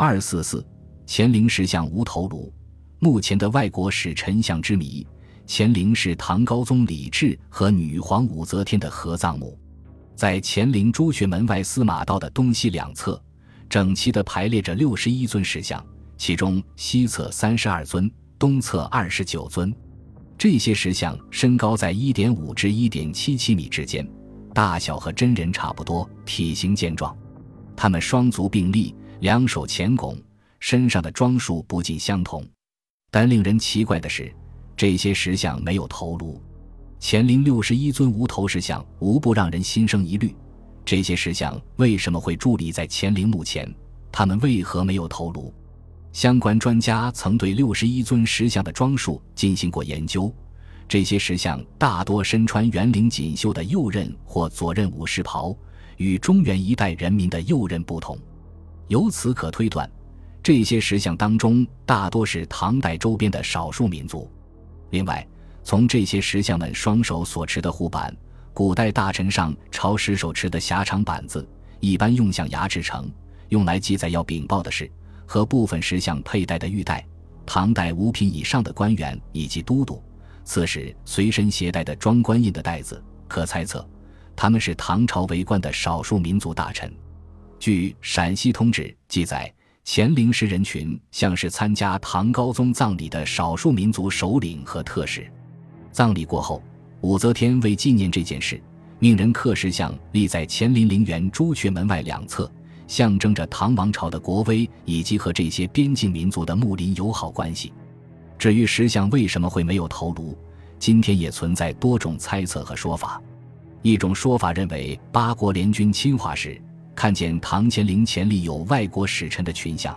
二四四，乾陵石像无头颅。目前的外国史沉像之谜，乾陵是唐高宗李治和女皇武则天的合葬墓，在乾陵朱雀门外司马道的东西两侧，整齐地排列着六十一尊石像，其中西侧三十二尊，东侧二十九尊。这些石像身高在一点五至一点七七米之间，大小和真人差不多，体型健壮。他们双足并立，两手前拱，身上的装束不尽相同。但令人奇怪的是，这些石像没有头颅。乾陵六十一尊无头石像无不让人心生疑虑：这些石像为什么会伫立在乾陵墓前？他们为何没有头颅？相关专家曾对六十一尊石像的装束进行过研究，这些石像大多身穿圆领锦绣的右衽或左衽武士袍，与中原一代人民的右衽不同。由此可推断。这些石像当中大多是唐代周边的少数民族。另外，从这些石像们双手所持的护板，古代大臣上朝时手持的狭长板子，一般用象牙制成，用来记载要禀报的事，和部分石像佩戴的玉带，唐代五品以上的官员以及都督、刺史随身携带的装官印的袋子，可猜测，他们是唐朝为官的少数民族大臣。据《陕西通志》记载。乾陵石人群像是参加唐高宗葬礼的少数民族首领和特使。葬礼过后，武则天为纪念这件事，命人刻石像立在乾陵陵园朱雀门外两侧，象征着唐王朝的国威以及和这些边境民族的睦邻友好关系。至于石像为什么会没有头颅，今天也存在多种猜测和说法。一种说法认为，八国联军侵华时。看见唐乾陵前立有外国使臣的群像，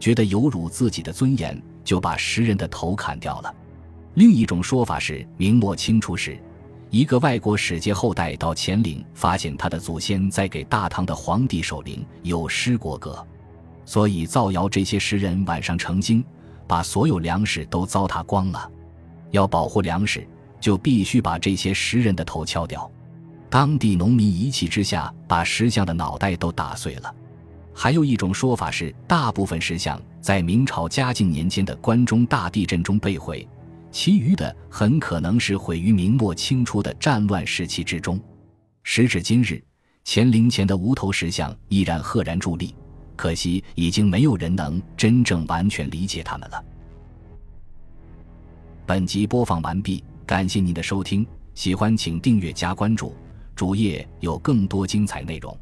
觉得有辱自己的尊严，就把石人的头砍掉了。另一种说法是，明末清初时，一个外国使节后代到乾陵，发现他的祖先在给大唐的皇帝守灵，有失国格，所以造谣这些石人晚上成精，把所有粮食都糟蹋光了。要保护粮食，就必须把这些石人的头敲掉。当地农民一气之下，把石像的脑袋都打碎了。还有一种说法是，大部分石像在明朝嘉靖年间的关中大地震中被毁，其余的很可能是毁于明末清初的战乱时期之中。时至今日，乾陵前的无头石像依然赫然伫立，可惜已经没有人能真正完全理解他们了。本集播放完毕，感谢您的收听，喜欢请订阅加关注。主页有更多精彩内容。